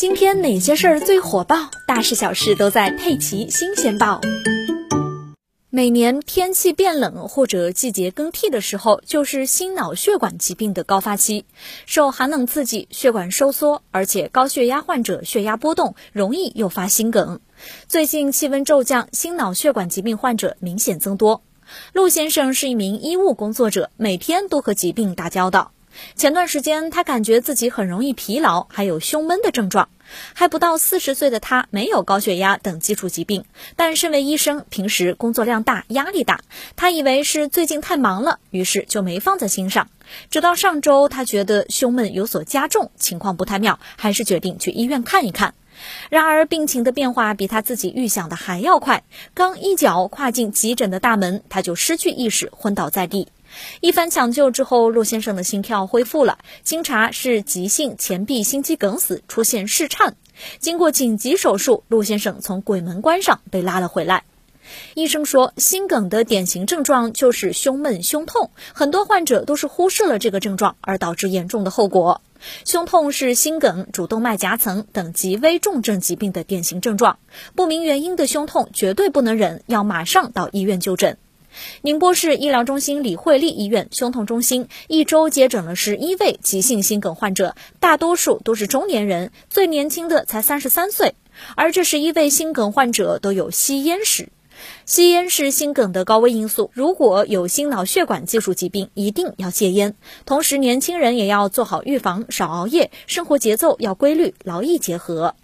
今天哪些事儿最火爆？大事小事都在《佩奇新鲜报》。每年天气变冷或者季节更替的时候，就是心脑血管疾病的高发期。受寒冷刺激，血管收缩，而且高血压患者血压波动，容易诱发心梗。最近气温骤降，心脑血管疾病患者明显增多。陆先生是一名医务工作者，每天都和疾病打交道。前段时间，他感觉自己很容易疲劳，还有胸闷的症状。还不到四十岁的他，没有高血压等基础疾病，但身为医生，平时工作量大，压力大。他以为是最近太忙了，于是就没放在心上。直到上周，他觉得胸闷有所加重，情况不太妙，还是决定去医院看一看。然而，病情的变化比他自己预想的还要快。刚一脚跨进急诊的大门，他就失去意识，昏倒在地。一番抢救之后，陆先生的心跳恢复了。经查是急性前壁心肌梗死，出现室颤。经过紧急手术，陆先生从鬼门关上被拉了回来。医生说，心梗的典型症状就是胸闷、胸痛，很多患者都是忽视了这个症状，而导致严重的后果。胸痛是心梗、主动脉夹层等极危重症疾病的典型症状，不明原因的胸痛绝对不能忍，要马上到医院就诊。宁波市医疗中心李惠利医院胸痛中心一周接诊了十一位急性心梗患者，大多数都是中年人，最年轻的才三十三岁。而这十一位心梗患者都有吸烟史，吸烟是心梗的高危因素。如果有心脑血管技术疾病，一定要戒烟。同时，年轻人也要做好预防，少熬夜，生活节奏要规律，劳逸结合。